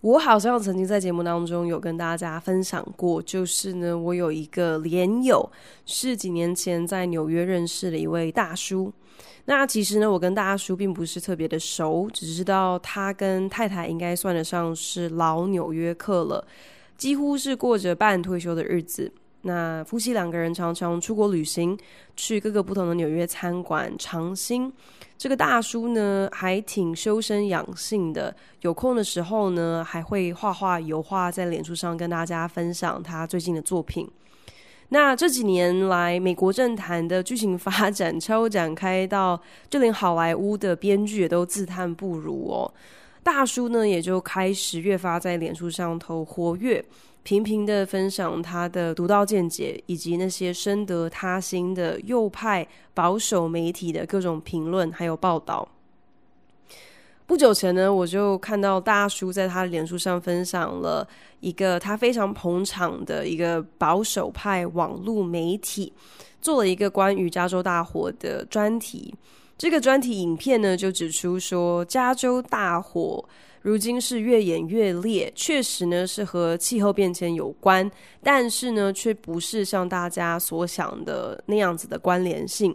我好像曾经在节目当中有跟大家分享过，就是呢，我有一个连友是几年前在纽约认识的一位大叔。那其实呢，我跟大叔并不是特别的熟，只知道他跟太太应该算得上是老纽约客了，几乎是过着半退休的日子。那夫妻两个人常常出国旅行，去各个不同的纽约餐馆尝新。这个大叔呢，还挺修身养性的，有空的时候呢，还会画画油画，在脸书上跟大家分享他最近的作品。那这几年来，美国政坛的剧情发展超展开到，就连好莱坞的编剧也都自叹不如哦。大叔呢，也就开始越发在脸书上头活跃。频频的分享他的独到见解，以及那些深得他心的右派保守媒体的各种评论还有报道。不久前呢，我就看到大叔在他的脸书上分享了一个他非常捧场的一个保守派网络媒体做了一个关于加州大火的专题。这个专题影片呢，就指出说加州大火。如今是越演越烈，确实呢是和气候变迁有关，但是呢却不是像大家所想的那样子的关联性。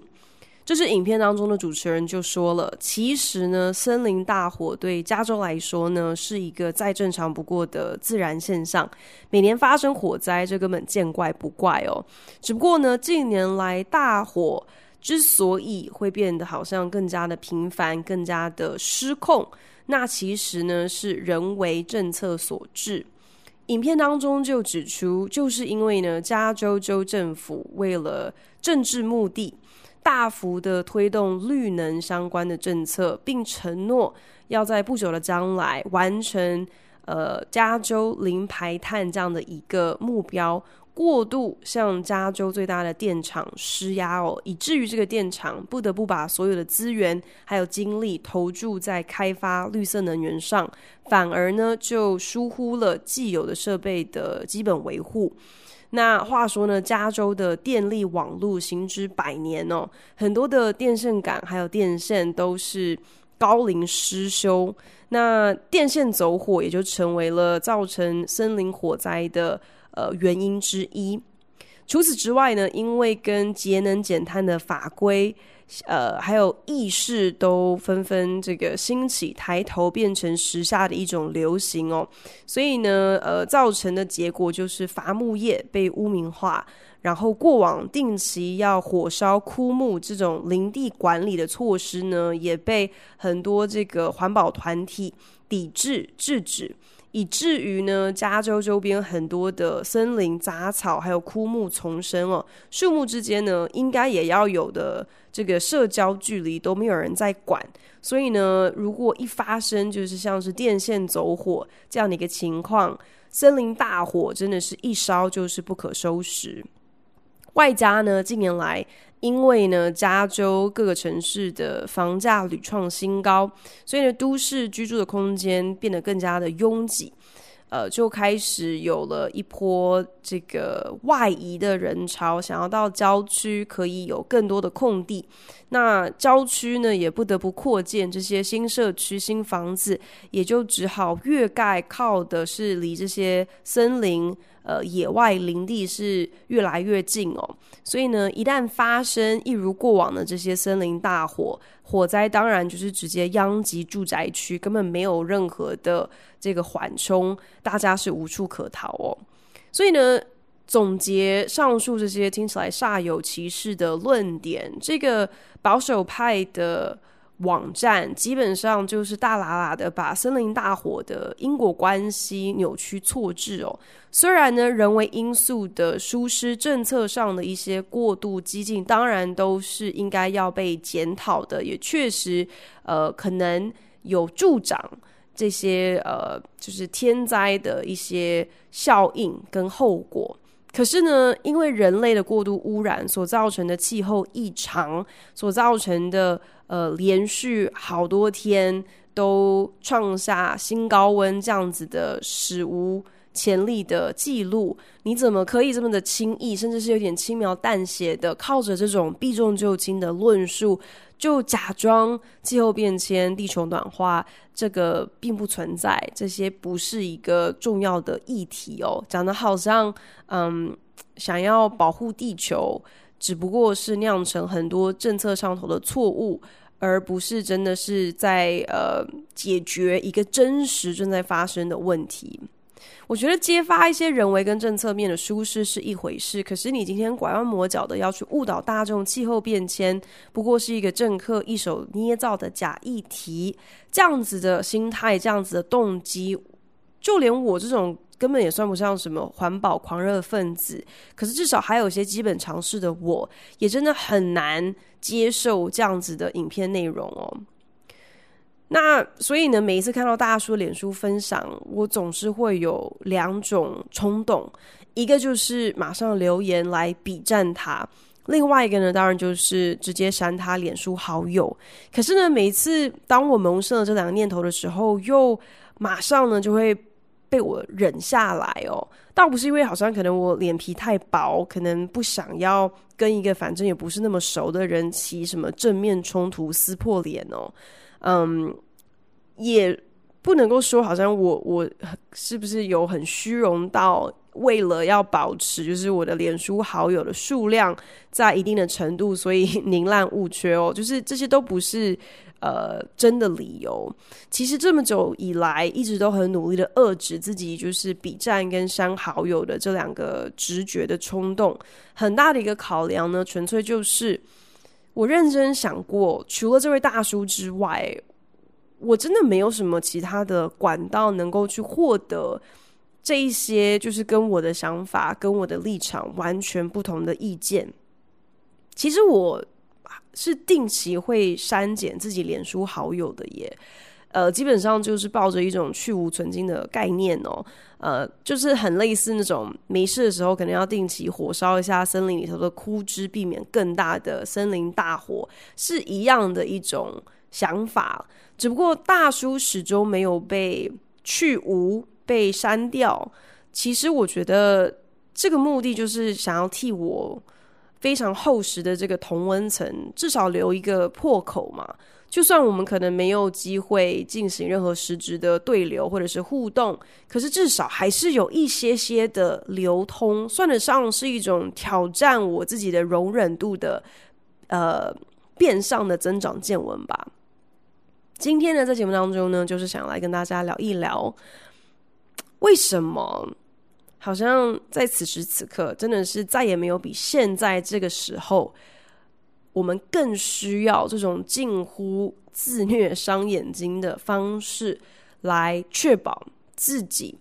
就是影片当中的主持人就说了，其实呢森林大火对加州来说呢是一个再正常不过的自然现象，每年发生火灾这根本见怪不怪哦。只不过呢近年来大火之所以会变得好像更加的频繁，更加的失控。那其实呢是人为政策所致。影片当中就指出，就是因为呢，加州州政府为了政治目的，大幅的推动绿能相关的政策，并承诺要在不久的将来完成呃加州零排碳这样的一个目标。过度向加州最大的电厂施压哦，以至于这个电厂不得不把所有的资源还有精力投注在开发绿色能源上，反而呢就疏忽了既有的设备的基本维护。那话说呢，加州的电力网络行之百年哦，很多的电线杆还有电线都是高龄失修，那电线走火也就成为了造成森林火灾的。呃，原因之一。除此之外呢，因为跟节能减碳的法规，呃，还有意识都纷纷这个兴起，抬头变成时下的一种流行哦。所以呢，呃，造成的结果就是伐木业被污名化，然后过往定期要火烧枯木这种林地管理的措施呢，也被很多这个环保团体抵制制止。以至于呢，加州周边很多的森林、杂草还有枯木丛生哦，树木之间呢，应该也要有的这个社交距离都没有人在管，所以呢，如果一发生就是像是电线走火这样的一个情况，森林大火真的是一烧就是不可收拾。外加呢，近年来。因为呢，加州各个城市的房价屡创新高，所以呢，都市居住的空间变得更加的拥挤，呃，就开始有了一波这个外移的人潮，想要到郊区可以有更多的空地。那郊区呢，也不得不扩建这些新社区、新房子，也就只好越盖靠的是离这些森林。呃，野外林地是越来越近哦，所以呢，一旦发生一如过往的这些森林大火，火灾当然就是直接殃及住宅区，根本没有任何的这个缓冲，大家是无处可逃哦。所以呢，总结上述这些听起来煞有其事的论点，这个保守派的。网站基本上就是大喇喇的把森林大火的因果关系扭曲错置哦。虽然呢，人为因素的疏失、政策上的一些过度激进，当然都是应该要被检讨的，也确实呃可能有助长这些呃就是天灾的一些效应跟后果。可是呢，因为人类的过度污染所造成的气候异常，所造成的呃连续好多天都创下新高温这样子的史无前例的记录，你怎么可以这么的轻易，甚至是有点轻描淡写的，靠着这种避重就轻的论述，就假装气候变迁、地球暖化这个并不存在，这些不是一个重要的议题哦。讲得好像，嗯，想要保护地球，只不过是酿成很多政策上头的错误，而不是真的是在呃解决一个真实正在发生的问题。我觉得揭发一些人为跟政策面的疏失是一回事，可是你今天拐弯抹角的要去误导大众，气候变迁不过是一个政客一手捏造的假议题，这样子的心态，这样子的动机，就连我这种根本也算不上什么环保狂热分子，可是至少还有些基本常识的我，也真的很难接受这样子的影片内容哦。那所以呢，每一次看到大叔脸书分享，我总是会有两种冲动，一个就是马上留言来笔战他，另外一个呢，当然就是直接删他脸书好友。可是呢，每一次当我萌生了这两个念头的时候，又马上呢就会被我忍下来哦。倒不是因为好像可能我脸皮太薄，可能不想要跟一个反正也不是那么熟的人起什么正面冲突、撕破脸哦。嗯，也不能够说好像我我是不是有很虚荣到为了要保持就是我的脸书好友的数量在一定的程度，所以 宁滥勿缺哦，就是这些都不是呃真的理由。其实这么久以来，一直都很努力的遏制自己，就是比战跟删好友的这两个直觉的冲动。很大的一个考量呢，纯粹就是。我认真想过，除了这位大叔之外，我真的没有什么其他的管道能够去获得这一些，就是跟我的想法、跟我的立场完全不同的意见。其实我是定期会删减自己脸书好友的耶。呃，基本上就是抱着一种去无存菁的概念哦，呃，就是很类似那种没事的时候，可能要定期火烧一下森林里头的枯枝，避免更大的森林大火，是一样的一种想法。只不过大叔始终没有被去无、被删掉。其实我觉得这个目的就是想要替我非常厚实的这个同温层，至少留一个破口嘛。就算我们可能没有机会进行任何实质的对流或者是互动，可是至少还是有一些些的流通，算得上是一种挑战我自己的容忍度的，呃，变相的增长见闻吧。今天呢，在节目当中呢，就是想来跟大家聊一聊，为什么好像在此时此刻，真的是再也没有比现在这个时候。我们更需要这种近乎自虐伤眼睛的方式，来确保自己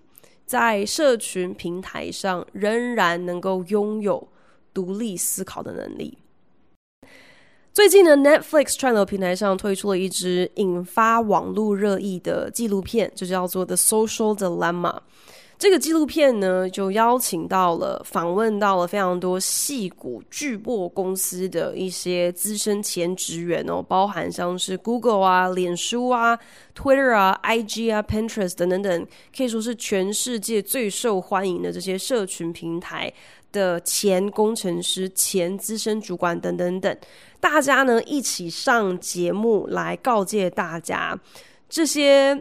在社群平台上仍然能够拥有独立思考的能力。最近呢，Netflix 串流平台上推出了一支引发网络热议的纪录片，就叫做《The Social Dilemma》。这个纪录片呢，就邀请到了、访问到了非常多矽谷巨擘公司的一些资深前职员哦，包含像是 Google 啊、脸书啊、Twitter 啊、IG 啊、Pinterest 等等等，可以说是全世界最受欢迎的这些社群平台的前工程师、前资深主管等等等，大家呢一起上节目来告诫大家这些。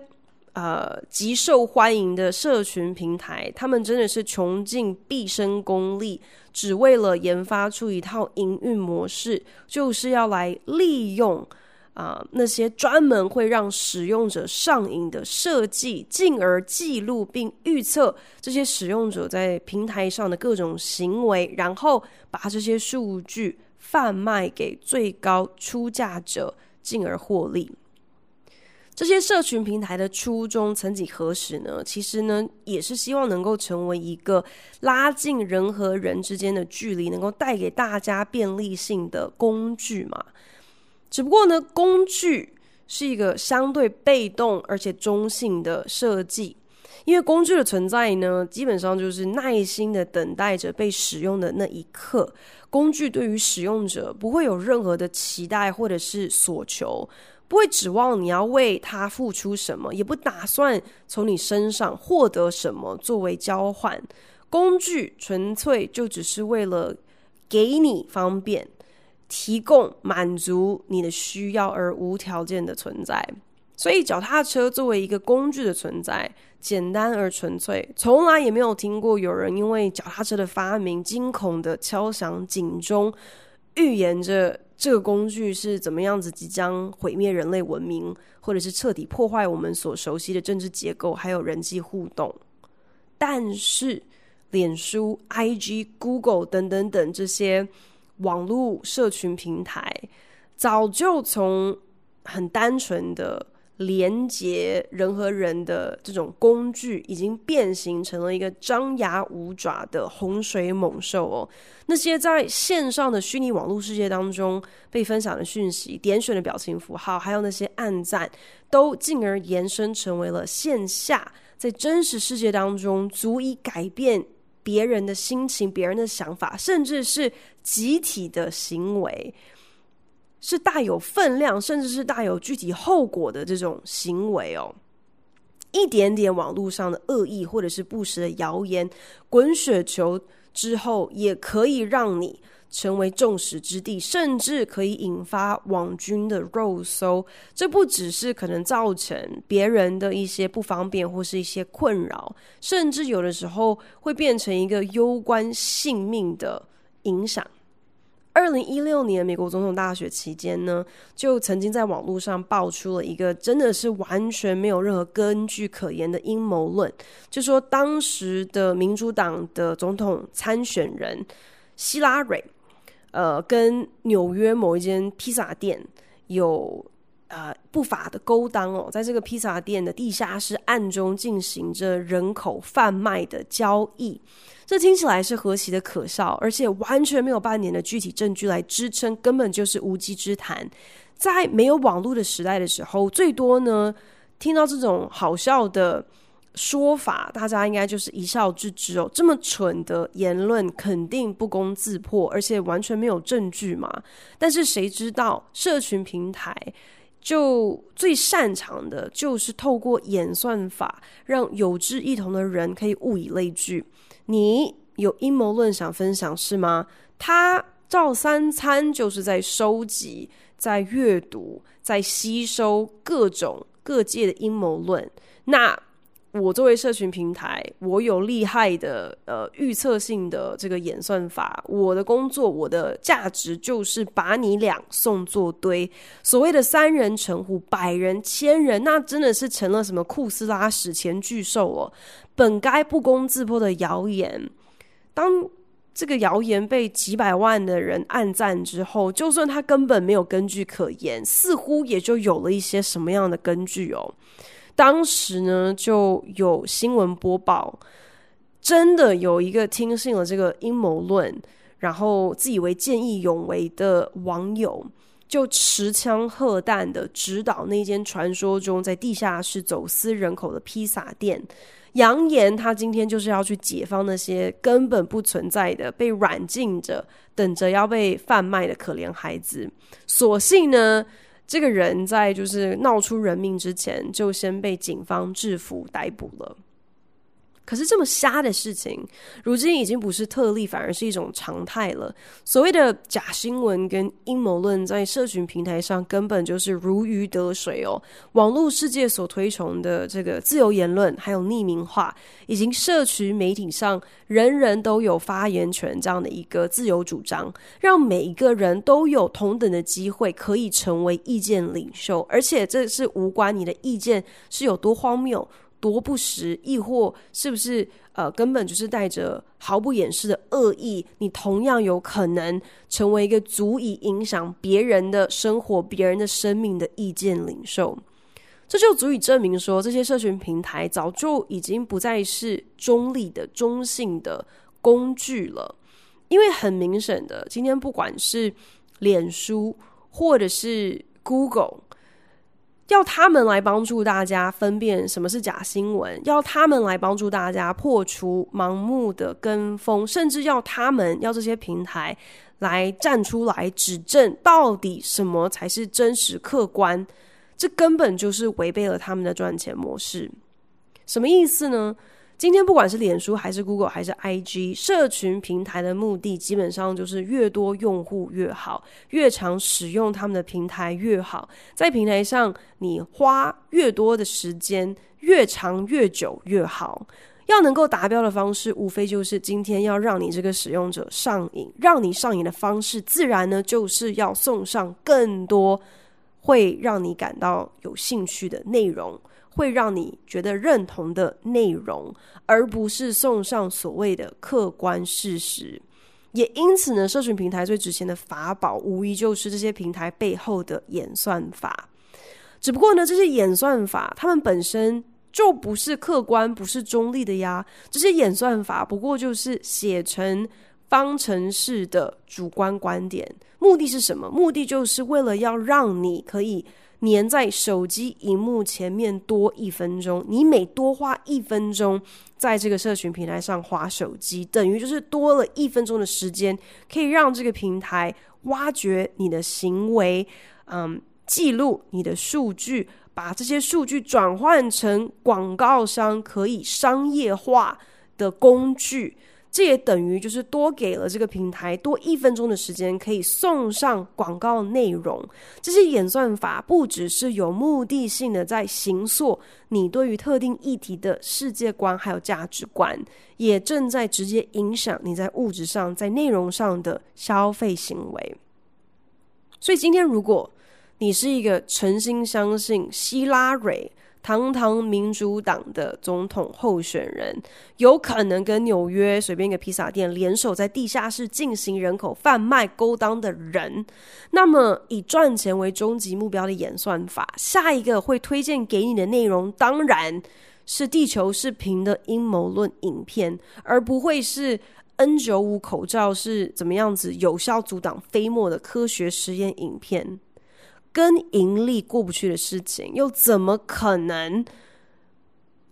呃，极受欢迎的社群平台，他们真的是穷尽毕生功力，只为了研发出一套营运模式，就是要来利用啊、那些专门会让使用者上瘾的设计，进而记录并预测这些使用者在平台上的各种行为，然后把这些数据贩卖给最高出价者，进而获利。这些社群平台的初衷，曾几何时呢？其实呢，也是希望能够成为一个拉近人和人之间的距离，能够带给大家便利性的工具嘛。只不过呢，工具是一个相对被动而且中性的设计，因为工具的存在呢，基本上就是耐心的等待着被使用的那一刻。工具对于使用者不会有任何的期待或者是所求，不会指望你要为它付出什么，也不打算从你身上获得什么作为交换。工具纯粹就只是为了给你方便，提供满足你的需要而无条件的存在。所以，脚踏车作为一个工具的存在，简单而纯粹，从来也没有听过有人因为脚踏车的发明惊恐的敲响警钟，预言着这个工具是怎么样子即将毁灭人类文明，或者是彻底破坏我们所熟悉的政治结构，还有人际互动。但是，脸书、IG、Google 等等等这些网络社群平台，早就从很单纯的。连接人和人的这种工具，已经变形成了一个张牙舞爪的洪水猛兽哦。那些在线上的虚拟网络世界当中被分享的讯息、点选的表情符号，还有那些按赞，都进而延伸成为了线下在真实世界当中足以改变别人的心情、别人的想法，甚至是集体的行为。是大有分量，甚至是大有具体后果的这种行为哦。一点点网络上的恶意，或者是不实的谣言，滚雪球之后，也可以让你成为众矢之的，甚至可以引发网军的肉搜。这不只是可能造成别人的一些不方便，或是一些困扰，甚至有的时候会变成一个攸关性命的影响。二零一六年美国总统大选期间呢，就曾经在网络上爆出了一个真的是完全没有任何根据可言的阴谋论，就说当时的民主党的总统参选人希拉蕊，呃，跟纽约某一间披萨店有呃不法的勾当哦，在这个披萨店的地下室暗中进行着人口贩卖的交易。这听起来是何其的可笑，而且完全没有半点的具体证据来支撑，根本就是无稽之谈。在没有网络的时代的时候，最多呢听到这种好笑的说法，大家应该就是一笑置之哦。这么蠢的言论肯定不攻自破，而且完全没有证据嘛。但是谁知道社群平台就最擅长的就是透过演算法，让有志一同的人可以物以类聚。你有阴谋论想分享是吗？他照三餐就是在收集、在阅读、在吸收各种各界的阴谋论。那我作为社群平台，我有厉害的呃预测性的这个演算法。我的工作，我的价值就是把你俩送作堆。所谓的三人成虎、百人、千人，那真的是成了什么库斯拉史前巨兽哦。本该不攻自破的谣言，当这个谣言被几百万的人暗赞之后，就算他根本没有根据可言，似乎也就有了一些什么样的根据哦。当时呢，就有新闻播报，真的有一个听信了这个阴谋论，然后自以为见义勇为的网友，就持枪荷弹的指导那间传说中在地下室走私人口的披萨店。扬言他今天就是要去解放那些根本不存在的、被软禁着、等着要被贩卖的可怜孩子。所幸呢，这个人在就是闹出人命之前，就先被警方制服逮捕了。可是这么瞎的事情，如今已经不是特例，反而是一种常态了。所谓的假新闻跟阴谋论，在社群平台上根本就是如鱼得水哦。网络世界所推崇的这个自由言论，还有匿名化，以及社群媒体上人人都有发言权这样的一个自由主张，让每一个人都有同等的机会可以成为意见领袖，而且这是无关你的意见是有多荒谬。多不实，亦或是不是呃，根本就是带着毫不掩饰的恶意？你同样有可能成为一个足以影响别人的生活、别人的生命的意见领袖。这就足以证明说，这些社群平台早就已经不再是中立的、中性的工具了。因为很明显的，今天不管是脸书或者是 Google。要他们来帮助大家分辨什么是假新闻，要他们来帮助大家破除盲目的跟风，甚至要他们要这些平台来站出来指证到底什么才是真实客观，这根本就是违背了他们的赚钱模式。什么意思呢？今天不管是脸书还是 Google 还是 IG，社群平台的目的基本上就是越多用户越好，越常使用他们的平台越好。在平台上你花越多的时间，越长越久越好。要能够达标的方式，无非就是今天要让你这个使用者上瘾，让你上瘾的方式，自然呢就是要送上更多会让你感到有兴趣的内容。会让你觉得认同的内容，而不是送上所谓的客观事实。也因此呢，社群平台最值钱的法宝，无疑就是这些平台背后的演算法。只不过呢，这些演算法它们本身就不是客观、不是中立的呀。这些演算法不过就是写成方程式的主观观点。目的是什么？目的就是为了要让你可以。粘在手机荧幕前面多一分钟，你每多花一分钟在这个社群平台上划手机，等于就是多了一分钟的时间，可以让这个平台挖掘你的行为，嗯，记录你的数据，把这些数据转换成广告商可以商业化的工具。这也等于就是多给了这个平台多一分钟的时间，可以送上广告内容。这些演算法不只是有目的性的在形塑你对于特定议题的世界观还有价值观，也正在直接影响你在物质上、在内容上的消费行为。所以今天，如果你是一个诚心相信希拉蕊，堂堂民主党的总统候选人，有可能跟纽约随便一个披萨店联手，在地下室进行人口贩卖勾当的人，那么以赚钱为终极目标的演算法，下一个会推荐给你的内容，当然是地球视频的阴谋论影片，而不会是 N 九五口罩是怎么样子有效阻挡飞沫的科学实验影片。跟盈利过不去的事情，又怎么可能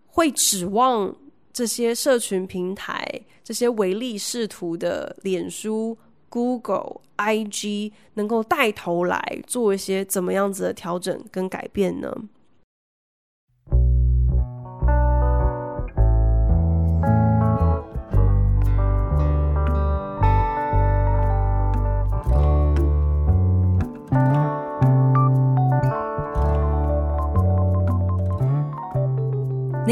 会指望这些社群平台、这些唯利是图的脸书、Google、IG 能够带头来做一些怎么样子的调整跟改变呢？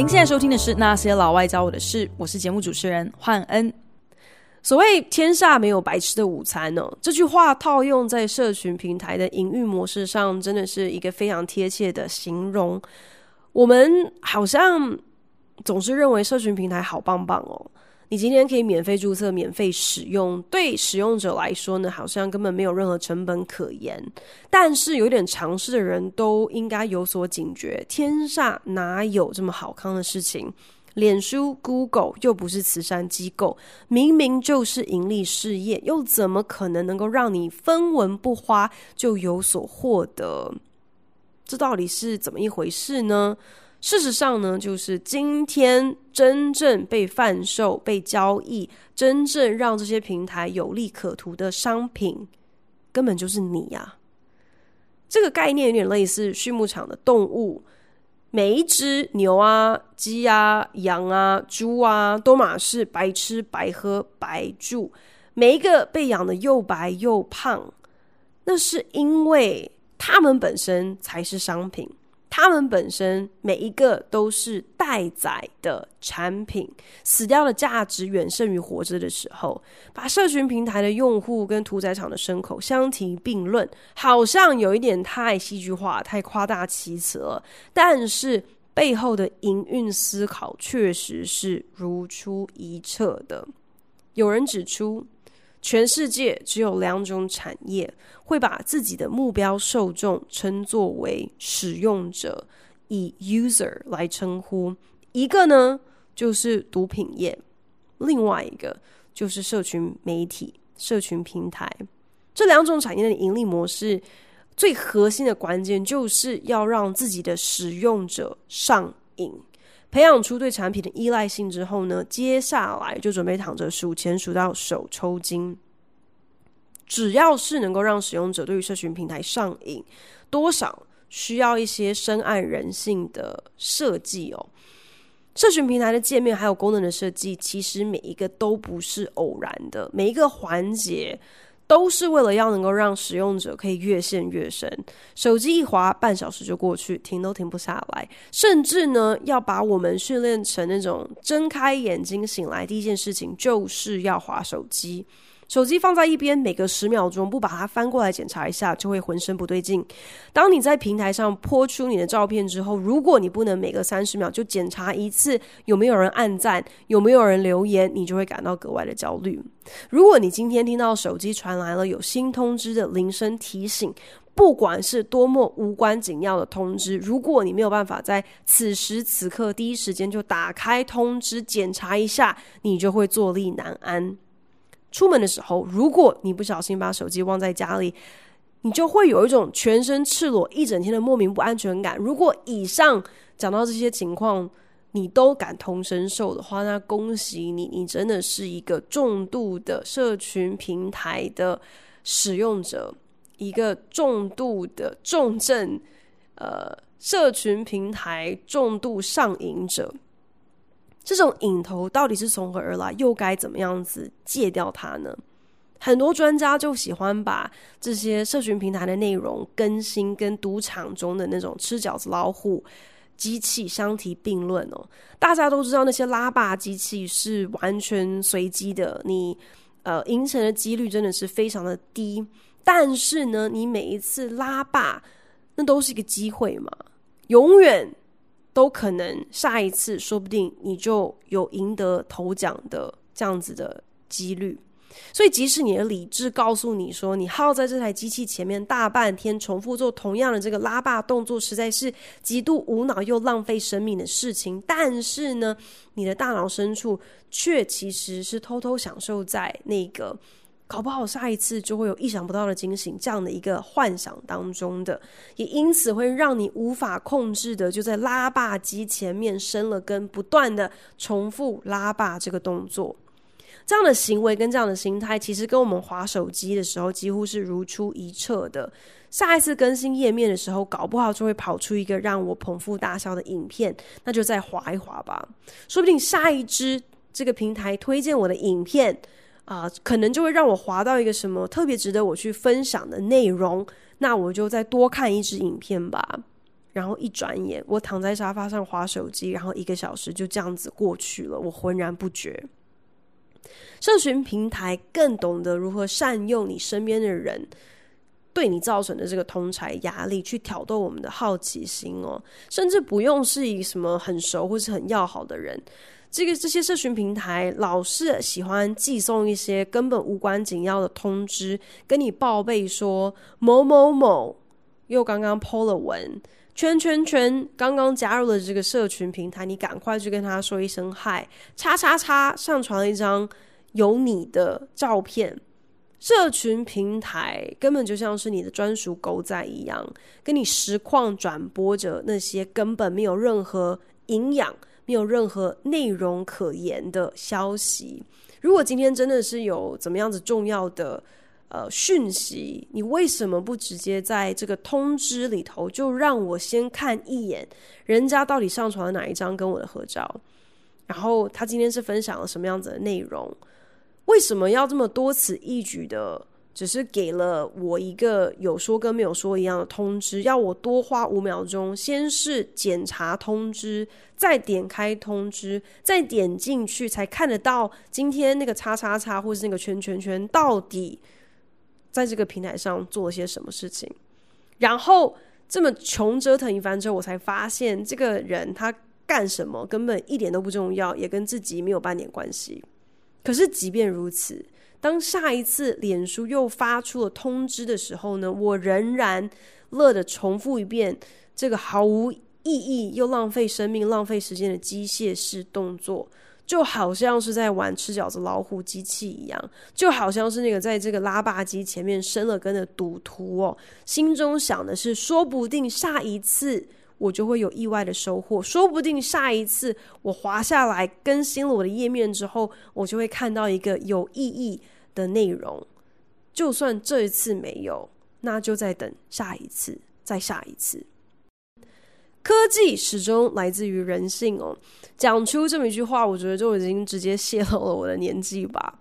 现在收听的是《那些老外教我的事》，我是节目主持人焕恩。所谓“天下没有白吃的午餐”呢，这句话套用在社群平台的营运模式上，真的是一个非常贴切的形容。我们好像总是认为社群平台好棒棒哦。你今天可以免费注册、免费使用，对使用者来说呢，好像根本没有任何成本可言。但是有点常识的人都应该有所警觉：天下哪有这么好康的事情？脸书、Google 又不是慈善机构，明明就是盈利事业，又怎么可能能够让你分文不花就有所获得？这到底是怎么一回事呢？事实上呢，就是今天真正被贩售、被交易、真正让这些平台有利可图的商品，根本就是你呀！这个概念有点类似畜牧场的动物，每一只牛啊、鸡啊、羊啊、猪啊，都嘛是白吃、白喝、白住，每一个被养的又白又胖，那是因为它们本身才是商品。他们本身每一个都是待宰的产品，死掉的价值远胜于活着的时候。把社群平台的用户跟屠宰场的牲口相提并论，好像有一点太戏剧化、太夸大其词了。但是背后的营运思考确实是如出一辙的。有人指出，全世界只有两种产业会把自己的目标受众称作为使用者，以 user 来称呼。一个呢就是毒品业，另外一个就是社群媒体、社群平台。这两种产业的盈利模式最核心的关键就是要让自己的使用者上瘾，培养出对产品的依赖性之后呢，接下来就准备躺着数钱数到手抽筋。只要是能够让使用者对于社群平台上瘾，多少需要一些深谙人性的设计哦。社群平台的界面还有功能的设计，其实每一个都不是偶然的，每一个环节都是为了要能够让使用者可以越陷越深。手机一滑，半小时就过去，停都停不下来，甚至呢，要把我们训练成那种睁开眼睛醒来第一件事情就是要滑手机。手机放在一边，每隔十秒钟不把它翻过来检查一下，就会浑身不对劲。当你在平台上泼出你的照片之后，如果你不能每隔三十秒就检查一次有没有人按赞，有没有人留言，你就会感到格外的焦虑。如果你今天听到手机传来了有新通知的铃声提醒，不管是多么无关紧要的通知，如果你没有办法在此时此刻第一时间就打开通知检查一下，你就会坐立难安。出门的时候，如果你不小心把手机忘在家里，你就会有一种全身赤裸一整天的莫名不安全感。如果以上讲到这些情况，你都感同身受的话，那恭喜你，你真的是一个重度的社群平台的使用者，一个重度的重症，呃，社群平台重度上瘾者。这种瘾头到底是从何而来？又该怎么样子戒掉它呢？很多专家就喜欢把这些社群平台的内容更新跟赌场中的那种吃饺子老虎机器相提并论哦。大家都知道那些拉霸机器是完全随机的，你呃赢钱的几率真的是非常的低。但是呢，你每一次拉霸，那都是一个机会嘛，永远。都可能，下一次说不定你就有赢得头奖的这样子的几率。所以，即使你的理智告诉你说，你耗在这台机器前面大半天，重复做同样的这个拉霸动作，实在是极度无脑又浪费生命的事情。但是呢，你的大脑深处却其实是偷偷享受在那个。搞不好下一次就会有意想不到的惊喜，这样的一个幻想当中的，也因此会让你无法控制的就在拉霸机前面生了根，不断的重复拉霸这个动作。这样的行为跟这样的心态，其实跟我们滑手机的时候几乎是如出一辙的。下一次更新页面的时候，搞不好就会跑出一个让我捧腹大笑的影片，那就再滑一滑吧。说不定下一支这个平台推荐我的影片。啊、可能就会让我滑到一个什么特别值得我去分享的内容，那我就再多看一支影片吧。然后一转眼，我躺在沙发上滑手机，然后一个小时就这样子过去了，我浑然不觉。社群平台更懂得如何善用你身边的人对你造成的这个同侪压力，去挑逗我们的好奇心哦，甚至不用是以什么很熟或是很要好的人。这个这些社群平台老是喜欢寄送一些根本无关紧要的通知，跟你报备说某某某又刚刚 po 了文，圈圈圈刚刚加入了这个社群平台，你赶快去跟他说一声嗨，叉叉叉上传了一张有你的照片，社群平台根本就像是你的专属狗仔一样，跟你实况转播着那些根本没有任何营养。没有任何内容可言的消息。如果今天真的是有怎么样子重要的呃讯息，你为什么不直接在这个通知里头就让我先看一眼，人家到底上传了哪一张跟我的合照？然后他今天是分享了什么样子的内容？为什么要这么多此一举的？只是给了我一个有说跟没有说一样的通知，要我多花五秒钟，先是检查通知，再点开通知，再点进去，才看得到今天那个叉叉叉或是那个圈圈圈到底在这个平台上做了些什么事情。然后这么穷折腾一番之后，我才发现这个人他干什么根本一点都不重要，也跟自己没有半点关系。可是即便如此。当下一次脸书又发出了通知的时候呢，我仍然乐得重复一遍这个毫无意义又浪费生命、浪费时间的机械式动作，就好像是在玩吃饺子老虎机器一样，就好像是那个在这个拉霸机前面生了根的赌徒哦，心中想的是，说不定下一次我就会有意外的收获，说不定下一次我滑下来更新了我的页面之后，我就会看到一个有意义的内容。就算这一次没有，那就再等下一次，再下一次。科技始终来自于人性哦。讲出这么一句话，我觉得就已经直接泄露了我的年纪吧。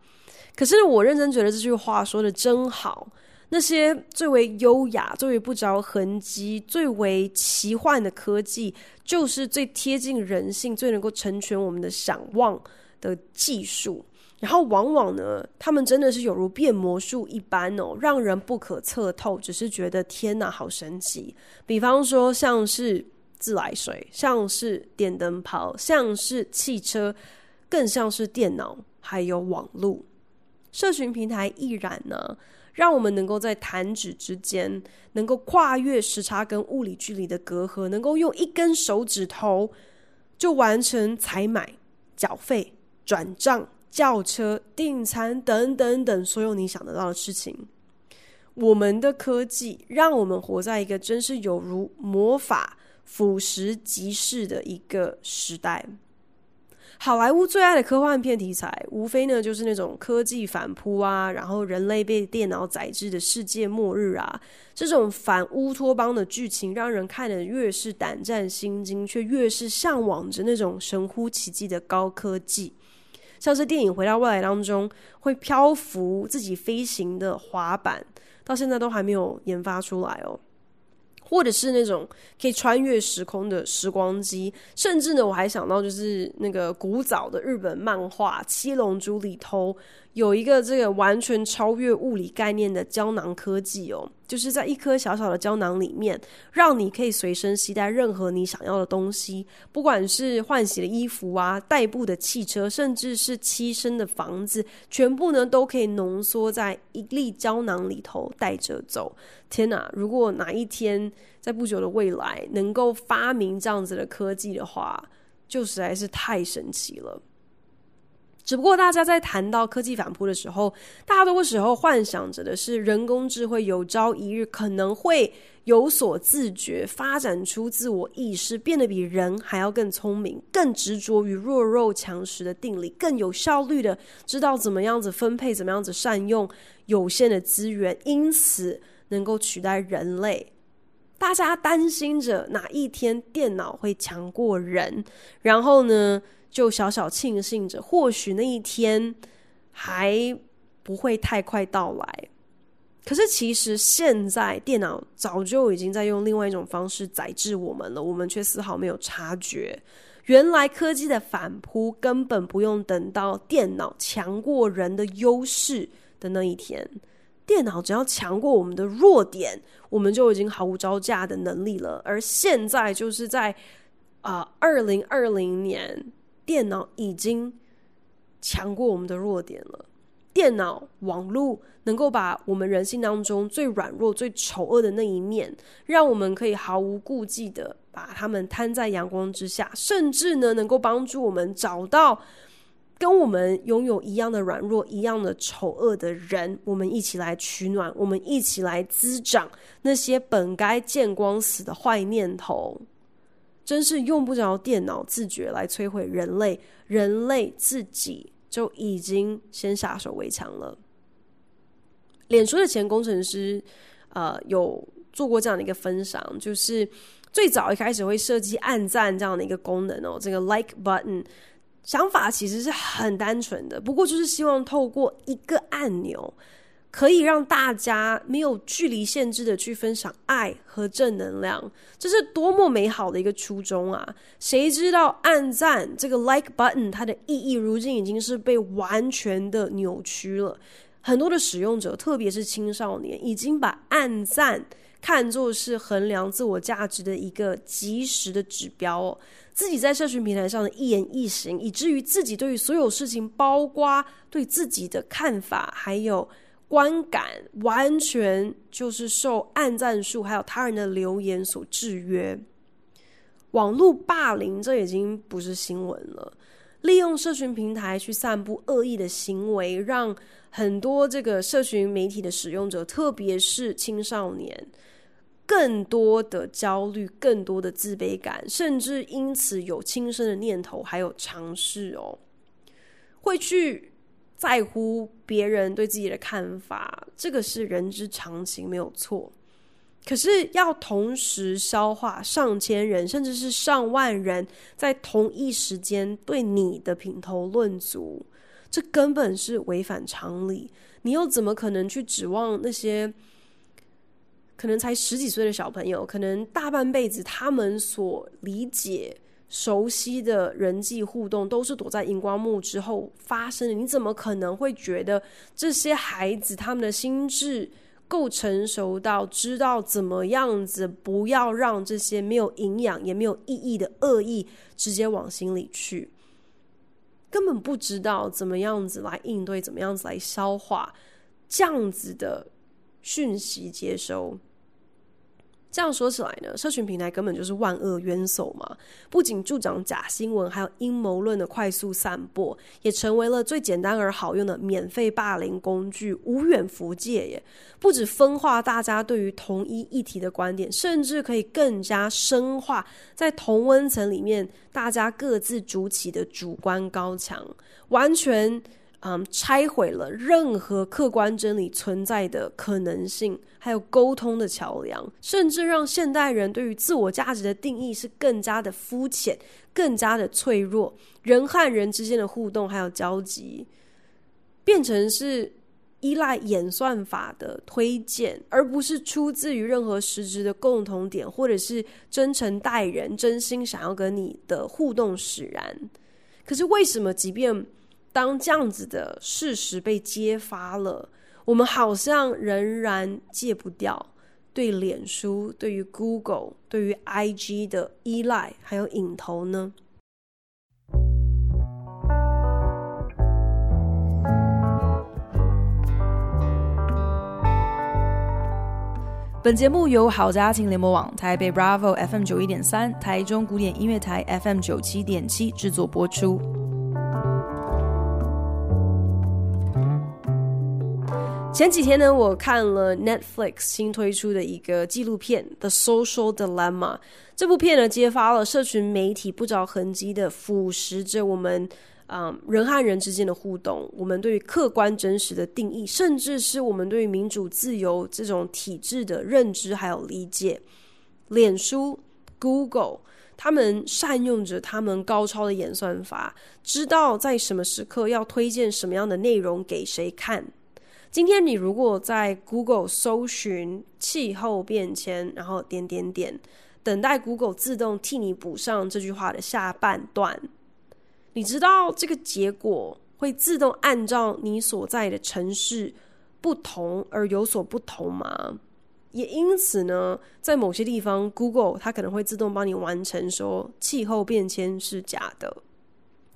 可是我认真觉得这句话说的真好。那些最为优雅、最为不着痕迹、最为奇幻的科技，就是最贴近人性、最能够成全我们的想望的技术。然后往往呢，他们真的是有如变魔术一般哦，让人不可测透。只是觉得天哪，好神奇！比方说，像是。自来水，像是电灯泡，像是汽车，更像是电脑，还有网络。社群平台亦然呢，让我们能够在弹指之间，能够跨越时差跟物理距离的隔阂，能够用一根手指头就完成采买、缴费、转账、叫车、订餐等等等所有你想得到的事情。我们的科技让我们活在一个真是有如魔法。腐蚀即逝的一个时代，好莱坞最爱的科幻片题材，无非呢就是那种科技反扑啊，然后人类被电脑宰制的世界末日啊，这种反乌托邦的剧情，让人看得越是胆战心惊，却越是向往着那种神乎其技的高科技，像是电影《回到未来》当中会漂浮自己飞行的滑板，到现在都还没有研发出来哦。或者是那种可以穿越时空的时光机，甚至呢，我还想到就是那个古早的日本漫画《七龙珠》里头有一个这个完全超越物理概念的胶囊科技哦。就是在一颗小小的胶囊里面，让你可以随身携带任何你想要的东西，不管是换洗的衣服啊、代步的汽车，甚至是栖身的房子，全部呢都可以浓缩在一粒胶囊里头带着走。天哪！如果哪一天在不久的未来能够发明这样子的科技的话，就实在是太神奇了。只不过，大家在谈到科技反扑的时候，大多时候幻想着的是人工智慧有朝一日可能会有所自觉，发展出自我意识，变得比人还要更聪明，更执着于弱肉强食的定理，更有效率的知道怎么样子分配，怎么样子善用有限的资源，因此能够取代人类。大家担心着哪一天电脑会强过人，然后呢，就小小庆幸着，或许那一天还不会太快到来。可是，其实现在电脑早就已经在用另外一种方式宰制我们了，我们却丝毫没有察觉。原来科技的反扑根本不用等到电脑强过人的优势的那一天，电脑只要强过我们的弱点，我们就已经毫无招架的能力了。而现在就是在啊，二零二零年。电脑已经强过我们的弱点了。电脑、网络能够把我们人性当中最软弱、最丑恶的那一面，让我们可以毫无顾忌的把它们摊在阳光之下，甚至呢，能够帮助我们找到跟我们拥有一样的软弱、一样的丑恶的人，我们一起来取暖，我们一起来滋长那些本该见光死的坏念头。真是用不着电脑自觉来摧毁人类，人类自己就已经先下手为强了。脸书的前工程师，呃，有做过这样的一个分享，就是最早一开始会设计按赞这样的一个功能哦，这个 like button，想法其实是很单纯的，不过就是希望透过一个按钮。可以让大家没有距离限制的去分享爱和正能量，这是多么美好的一个初衷啊！谁知道按赞这个 like button 它的意义，如今已经是被完全的扭曲了。很多的使用者，特别是青少年，已经把按赞看作是衡量自我价值的一个即时的指标哦。自己在社群平台上的一言一行，以至于自己对于所有事情，包括对自己的看法，还有。观感完全就是受按赞数还有他人的留言所制约，网络霸凌这已经不是新闻了。利用社群平台去散布恶意的行为，让很多这个社群媒体的使用者，特别是青少年，更多的焦虑，更多的自卑感，甚至因此有轻生的念头，还有尝试哦，会去在乎别人对自己的看法，这个是人之常情，没有错。可是要同时消化上千人，甚至是上万人在同一时间对你的品头论足，这根本是违反常理。你又怎么可能去指望那些？可能才十几岁的小朋友，可能大半辈子他们所理解、熟悉的人际互动，都是躲在荧光幕之后发生的。你怎么可能会觉得这些孩子他们的心智够成熟到知道怎么样子不要让这些没有营养也没有意义的恶意直接往心里去？根本不知道怎么样子来应对，怎么样子来消化这样子的讯息接收。这样说起来呢，社群平台根本就是万恶冤首嘛！不仅助长假新闻，还有阴谋论的快速散播，也成为了最简单而好用的免费霸凌工具，无远弗届耶！不止分化大家对于同一议题的观点，甚至可以更加深化在同温层里面大家各自筑起的主观高墙，完全。嗯，拆毁了任何客观真理存在的可能性，还有沟通的桥梁，甚至让现代人对于自我价值的定义是更加的肤浅，更加的脆弱。人和人之间的互动还有交集，变成是依赖演算法的推荐，而不是出自于任何实质的共同点，或者是真诚待人、真心想要跟你的互动使然。可是为什么，即便当这样子的事实被揭发了，我们好像仍然戒不掉对脸书、对于 Google、对于 IG 的依赖，还有瘾头呢？本节目由好家庭联盟网、台北 Bravo FM 九一点三、台中古典音乐台 FM 九七点七制作播出。前几天呢，我看了 Netflix 新推出的一个纪录片《The Social Dilemma》。这部片呢，揭发了社群媒体不着痕迹的腐蚀着我们，嗯，人和人之间的互动，我们对于客观真实的定义，甚至是我们对于民主自由这种体制的认知还有理解。脸书、Google，他们善用着他们高超的演算法，知道在什么时刻要推荐什么样的内容给谁看。今天你如果在 Google 搜寻气候变迁，然后点点点，等待 Google 自动替你补上这句话的下半段，你知道这个结果会自动按照你所在的城市不同而有所不同吗？也因此呢，在某些地方，Google 它可能会自动帮你完成说气候变迁是假的。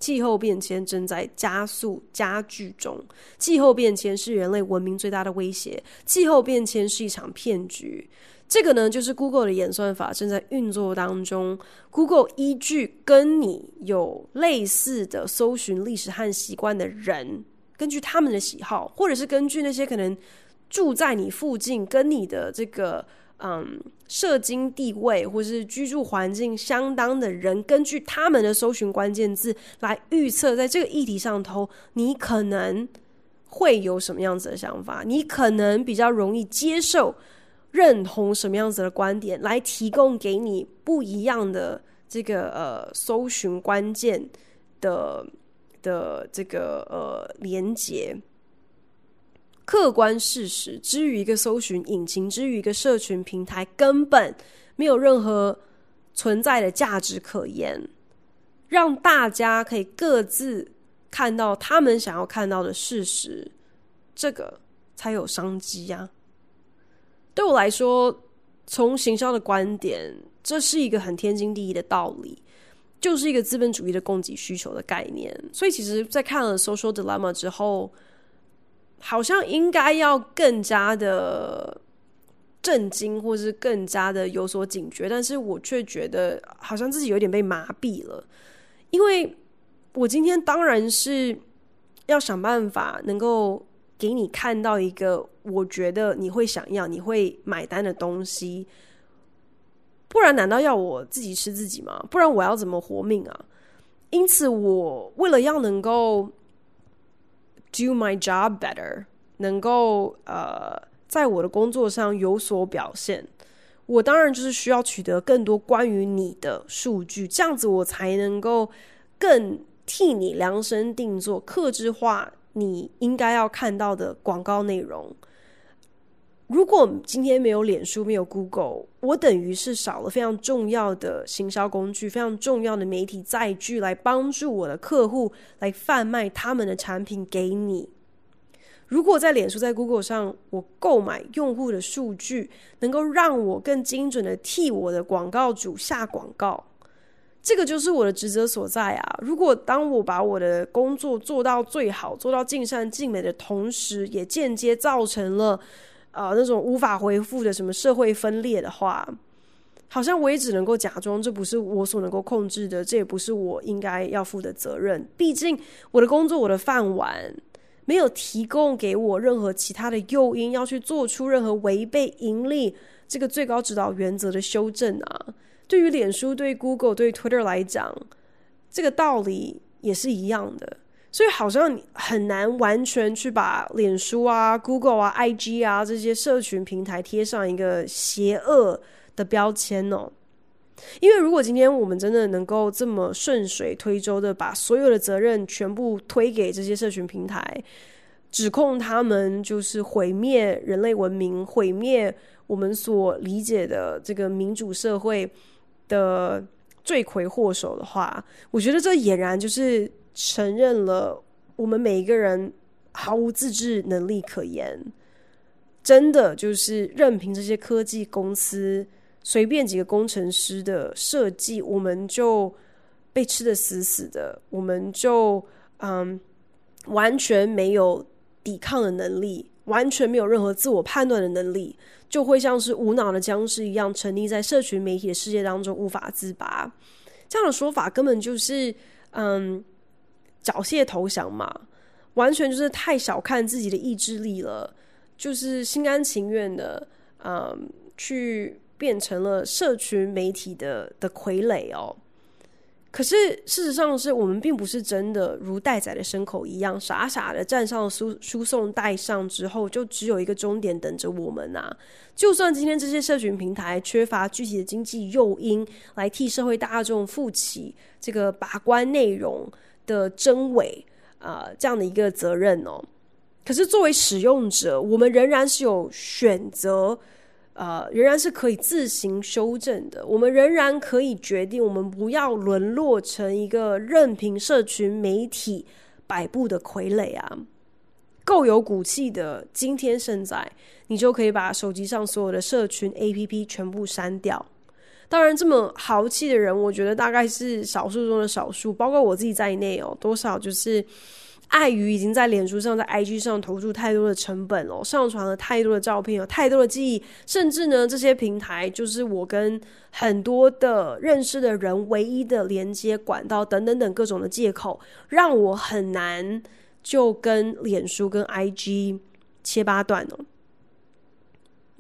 气候变迁正在加速加剧中，气候变迁是人类文明最大的威胁，气候变迁是一场骗局。这个呢，就是 Google 的演算法正在运作当中。Google 依据跟你有类似的搜寻历史和习惯的人，根据他们的喜好，或者是根据那些可能住在你附近跟你的这个。嗯，社经地位或是居住环境相当的人，根据他们的搜寻关键字来预测，在这个议题上头，你可能会有什么样子的想法？你可能比较容易接受、认同什么样子的观点，来提供给你不一样的这个呃搜寻关键的的这个呃连结。客观事实，之于一个搜寻引擎，之于一个社群平台，根本没有任何存在的价值可言。让大家可以各自看到他们想要看到的事实，这个才有商机呀。对我来说，从行销的观点，这是一个很天经地义的道理，就是一个资本主义的供给需求的概念。所以，其实，在看了《Social Dilemma》之后，好像应该要更加的震惊，或是更加的有所警觉，但是我却觉得好像自己有点被麻痹了，因为我今天当然是要想办法能够给你看到一个我觉得你会想要、你会买单的东西，不然难道要我自己吃自己吗？不然我要怎么活命啊？因此，我为了要能够 do my job better，能够呃在我的工作上有所表现，我当然就是需要取得更多关于你的数据，这样子我才能够更替你量身定做、克制化你应该要看到的广告内容。如果今天没有脸书，没有 Google，我等于是少了非常重要的行销工具，非常重要的媒体载具来帮助我的客户来贩卖他们的产品给你。如果在脸书、在 Google 上，我购买用户的数据，能够让我更精准的替我的广告主下广告，这个就是我的职责所在啊！如果当我把我的工作做到最好，做到尽善尽美的同时，也间接造成了。啊、那种无法回复的什么社会分裂的话，好像我也只能够假装，这不是我所能够控制的，这也不是我应该要负的责任。毕竟我的工作，我的饭碗，没有提供给我任何其他的诱因，要去做出任何违背盈利这个最高指导原则的修正啊。对于脸书、对 Google、对 Twitter 来讲，这个道理也是一样的。所以好像很难完全去把脸书啊、Google 啊、IG 啊这些社群平台贴上一个邪恶的标签哦。因为如果今天我们真的能够这么顺水推舟的把所有的责任全部推给这些社群平台，指控他们就是毁灭人类文明、毁灭我们所理解的这个民主社会的罪魁祸首的话，我觉得这俨然就是。承认了我们每一个人毫无自制能力可言，真的就是任凭这些科技公司随便几个工程师的设计，我们就被吃得死死的，我们就嗯完全没有抵抗的能力，完全没有任何自我判断的能力，就会像是无脑的僵尸一样沉溺在社群媒体的世界当中无法自拔。这样的说法根本就是嗯。缴械投降嘛，完全就是太小看自己的意志力了，就是心甘情愿的，嗯，去变成了社群媒体的的傀儡哦。可是事实上是我们并不是真的如待宰的牲口一样，傻傻的站上输输送带上之后，就只有一个终点等着我们呐、就算今天这些社群平台缺乏具体的经济诱因来替社会大众负起这个把关内容。的真伪啊、这样的一个责任哦。可是作为使用者，我们仍然是有选择，呃，仍然是可以自行修正的。我们仍然可以决定，我们不要沦落成一个任凭社群媒体摆布的傀儡啊。够有骨气的，今天现在，你就可以把手机上所有的社群 APP 全部删掉。当然，这么豪气的人，我觉得大概是少数中的少数，包括我自己在内哦。多少就是碍于已经在脸书上、在 IG 上投入太多的成本哦，上传了太多的照片，有太多的记忆，甚至呢，这些平台就是我跟很多的认识的人唯一的连接管道等等等各种的借口，让我很难就跟脸书跟 IG 切八段哦。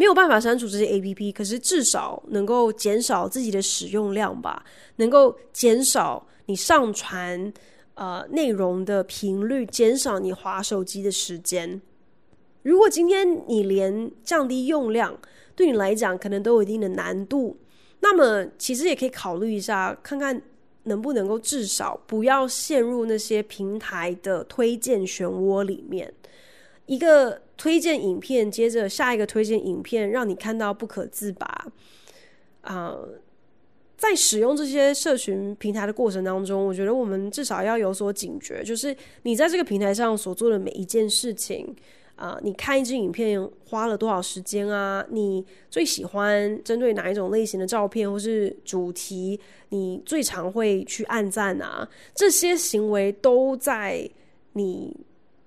没有办法删除这些 APP，可是至少能够减少自己的使用量吧，能够减少你上传呃内容的频率，减少你滑手机的时间。如果今天你连降低用量对你来讲可能都有一定的难度，那么其实也可以考虑一下，看看能不能够至少不要陷入那些平台的推荐漩涡里面。一个推荐影片，接着下一个推荐影片，让你看到不可自拔。啊、在使用这些社群平台的过程当中，我觉得我们至少要有所警觉，就是你在这个平台上所做的每一件事情，啊、你看一支影片花了多少时间啊？你最喜欢针对哪一种类型的照片或是主题？你最常会去按赞啊？这些行为都在你。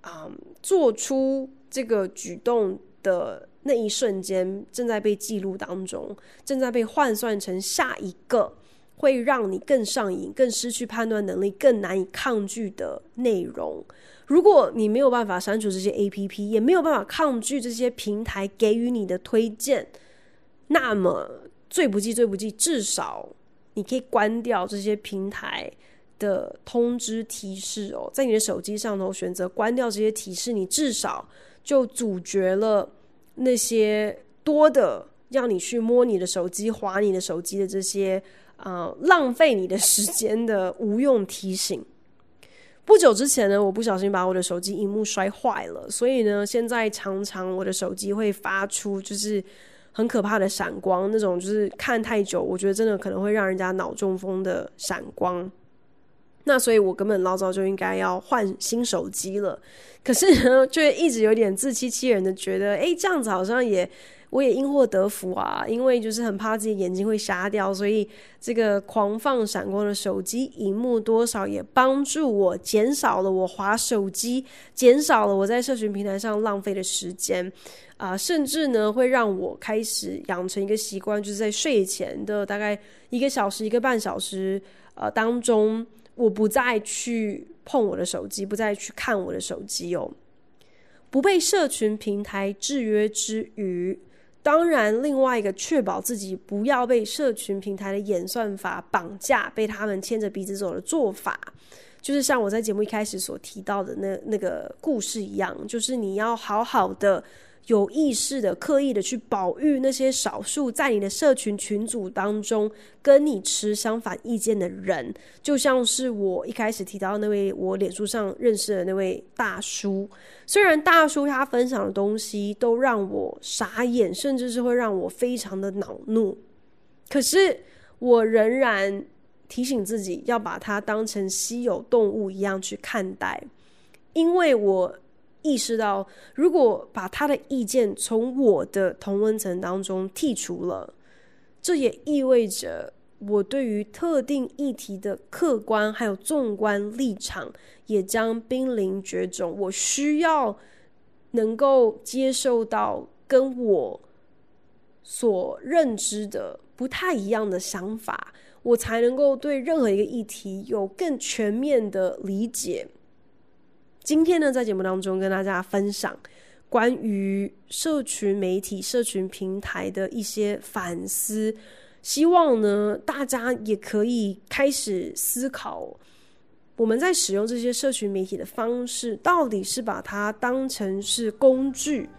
啊，做出这个举动的那一瞬间，正在被记录当中，正在被换算成下一个会让你更上瘾、更失去判断能力、更难以抗拒的内容。如果你没有办法删除这些 APP，也没有办法抗拒这些平台给予你的推荐，那么最不济、最不济，至少你可以关掉这些平台的通知提示哦，在你的手机上头选择关掉这些提示，你至少就阻绝了那些多的让你去摸你的手机、划你的手机的这些。啊、浪费你的时间的无用提醒。不久之前呢，我不小心把我的手机荧幕摔坏了，所以呢，现在常常我的手机会发出就是很可怕的闪光，那种就是看太久，我觉得真的可能会让人家脑中风的闪光。那所以我根本老早就应该要换新手机了，可是呢，就一直有点自欺欺人的觉得，诶，这样子好像也。我也因祸得福啊，因为就是很怕自己眼睛会瞎掉，所以这个狂放闪光的手机荧幕多少也帮助我减少了我划手机，减少了我在社群平台上浪费的时间啊、甚至呢会让我开始养成一个习惯，就是在睡前的大概一个小时、一个半小时呃当中，我不再去碰我的手机，不再去看我的手机哦，不被社群平台制约之余。当然，另外一个确保自己不要被社群平台的演算法绑架，被他们牵着鼻子走的做法，就是像我在节目一开始所提到的那那个故事一样，就是你要好好的。有意识的、刻意的去保育那些少数在你的社群群组当中跟你持相反意见的人，就像是我一开始提到那位我脸书上认识的那位大叔。虽然大叔他分享的东西都让我傻眼，甚至是会让我非常的恼怒，可是我仍然提醒自己要把它当成稀有动物一样去看待，因为我。意识到，如果把他的意见从我的同温层当中剔除了，这也意味着我对于特定议题的客观还有纵观立场也将濒临绝种。我需要能够接受到跟我所认知的不太一样的想法，我才能够对任何一个议题有更全面的理解。今天呢，在节目当中跟大家分享关于社群媒体、社群平台的一些反思，希望呢，大家也可以开始思考，我们在使用这些社群媒体的方式，到底是把它当成是工具，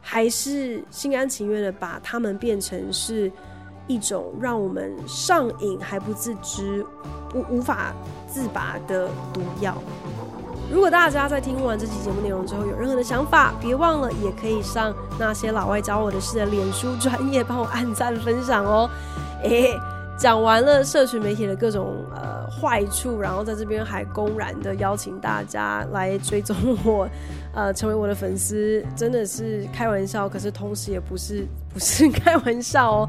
还是心甘情愿的把它们变成是一种让我们上瘾还不自知、无无法自拔的毒药？如果大家在听完这期节目内容之后有任何的想法，别忘了也可以上那些老外教我的事的脸书专业帮我按赞分享哦。诶，讲完了社群媒体的各种呃坏处，然后在这边还公然的邀请大家来追踪我，呃，成为我的粉丝，真的是开玩笑，可是同时也不是不是开玩笑哦。